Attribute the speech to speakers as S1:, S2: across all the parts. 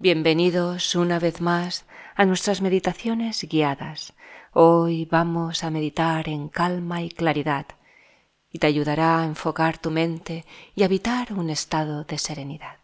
S1: Bienvenidos una vez más a nuestras meditaciones guiadas. Hoy vamos a meditar en calma y claridad y te ayudará a enfocar tu mente y habitar un estado de serenidad.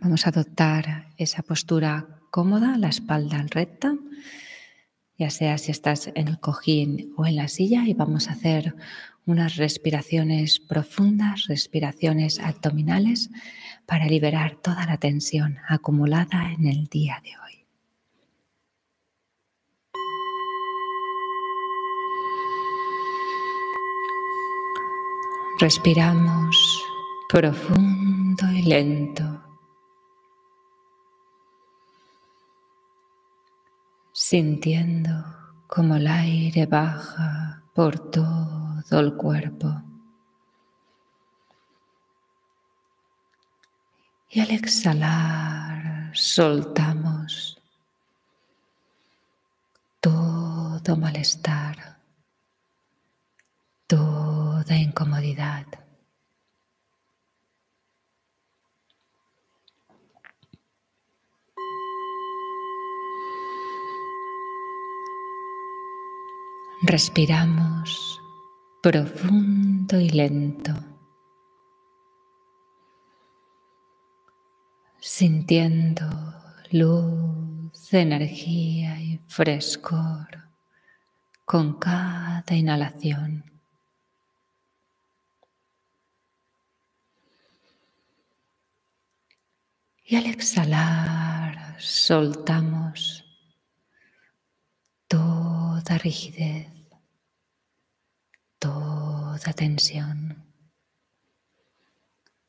S2: Vamos a adoptar esa postura cómoda, la espalda recta, ya sea si estás en el cojín o en la silla y vamos a hacer unas respiraciones profundas, respiraciones abdominales para liberar toda la tensión acumulada en el día de hoy. Respiramos profundo y lento. Sintiendo como el aire baja por todo el cuerpo. Y al exhalar soltamos todo malestar, toda incomodidad. Respiramos profundo y lento, sintiendo luz, energía y frescor con cada inhalación. Y al exhalar soltamos toda rigidez toda tensión,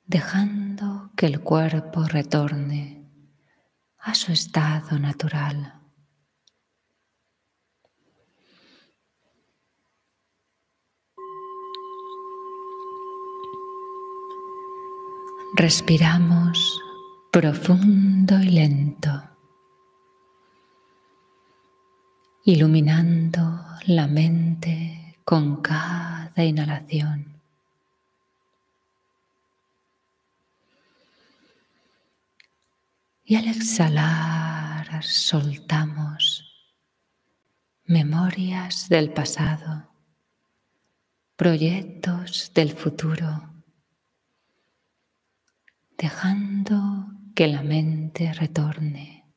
S2: dejando que el cuerpo retorne a su estado natural. Respiramos profundo y lento, iluminando la mente con cada inhalación. Y al exhalar soltamos memorias del pasado, proyectos del futuro, dejando que la mente retorne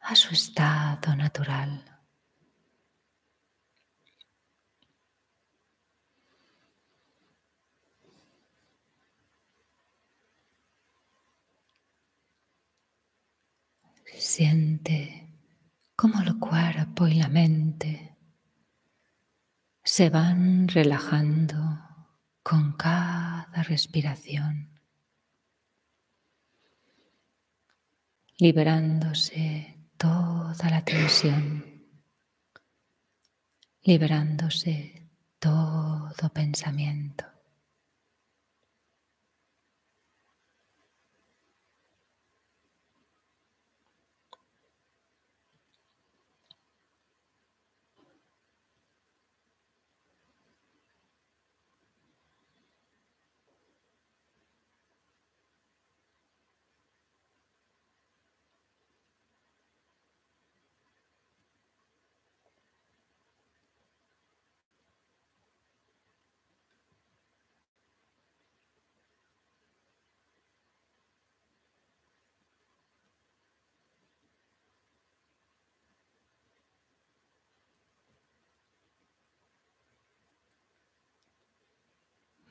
S2: a su estado natural. Siente cómo el cuerpo y la mente se van relajando con cada respiración, liberándose toda la tensión, liberándose todo pensamiento.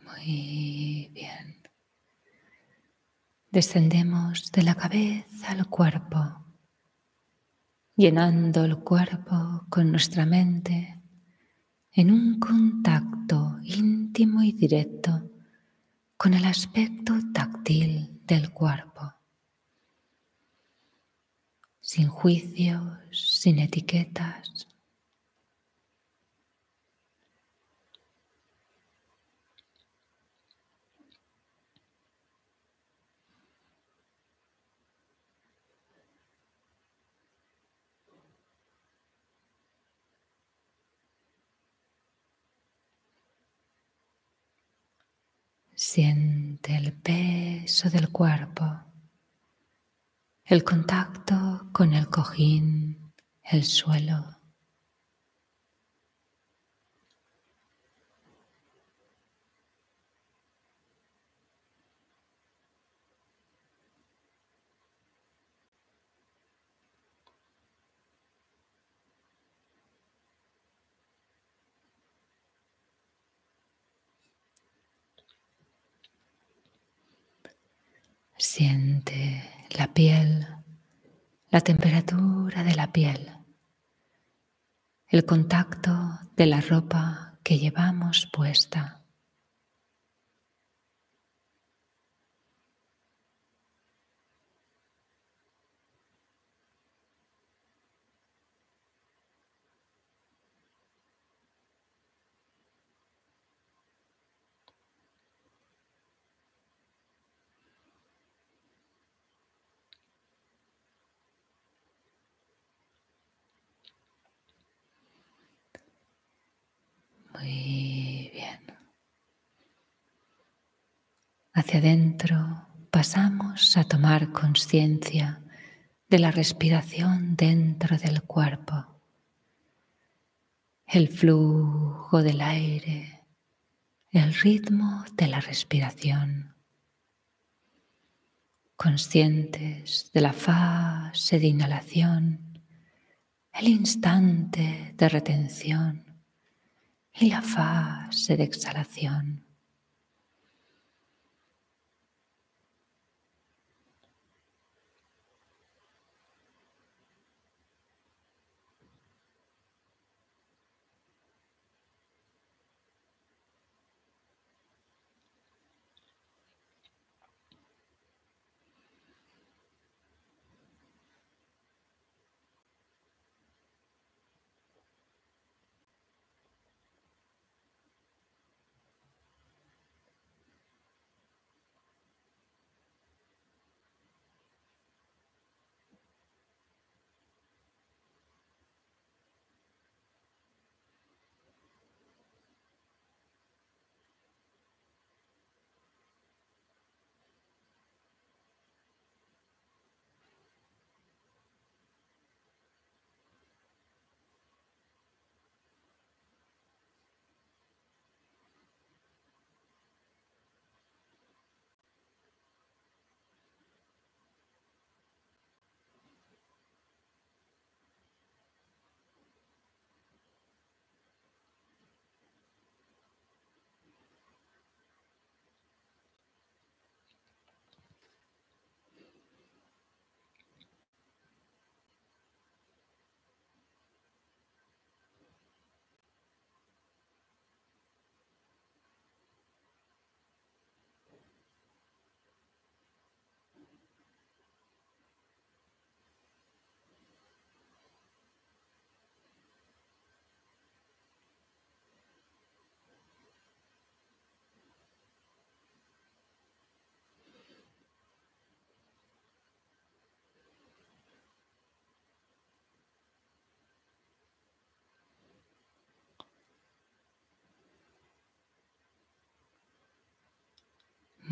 S2: Muy bien. Descendemos de la cabeza al cuerpo, llenando el cuerpo con nuestra mente en un contacto íntimo y directo con el aspecto táctil del cuerpo, sin juicios, sin etiquetas, Siente el peso del cuerpo el contacto con el cojín, el suelo. Siente la piel, la temperatura de la piel, el contacto de la ropa que llevamos puesta. Muy bien. Hacia adentro pasamos a tomar conciencia de la respiración dentro del cuerpo, el flujo del aire, el ritmo de la respiración, conscientes de la fase de inhalación, el instante de retención y la fase de exhalación.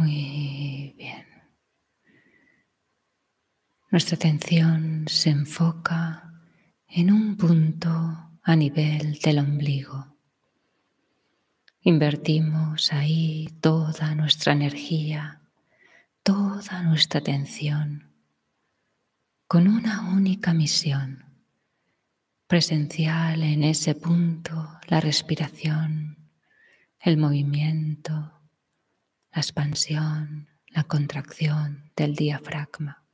S2: Muy bien. Nuestra atención se enfoca en un punto a nivel del ombligo. Invertimos ahí toda nuestra energía, toda nuestra atención, con una única misión, presencial en ese punto la respiración, el movimiento, la expansión, la contracción del diafragma.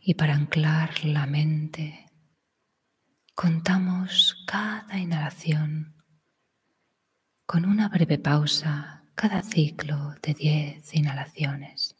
S2: Y para anclar la mente, contamos cada inhalación con una breve pausa cada ciclo de 10 inhalaciones.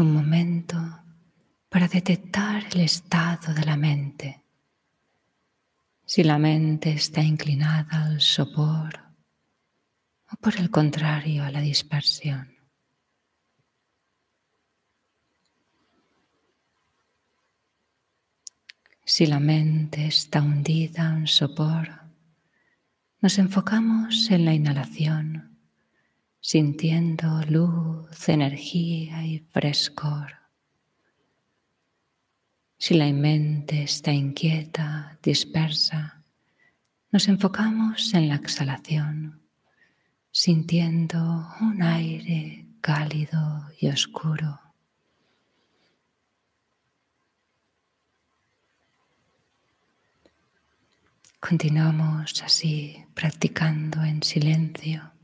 S2: Un momento para detectar el estado de la mente. Si la mente está inclinada al sopor o por el contrario a la dispersión. Si la mente está hundida en sopor, nos enfocamos en la inhalación, sintiendo luz, energía y frescor. Si la mente está inquieta, dispersa, nos enfocamos en la exhalación, sintiendo un aire cálido y oscuro. Continuamos así practicando en silencio.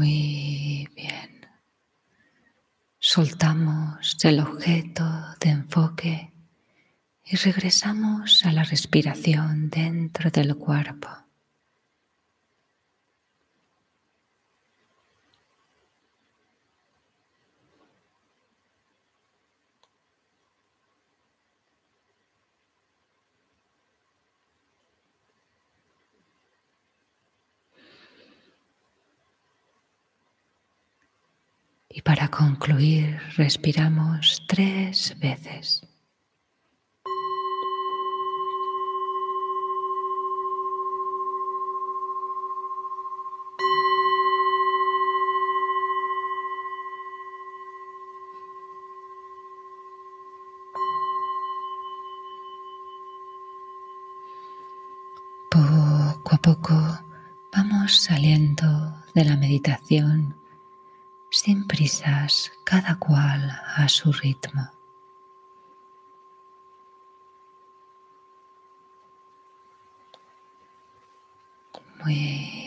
S2: Muy bien. Soltamos el objeto de enfoque y regresamos a la respiración dentro del cuerpo. Y para concluir, respiramos tres veces. Poco a poco vamos saliendo de la meditación sin prisas, cada cual a su ritmo. Muy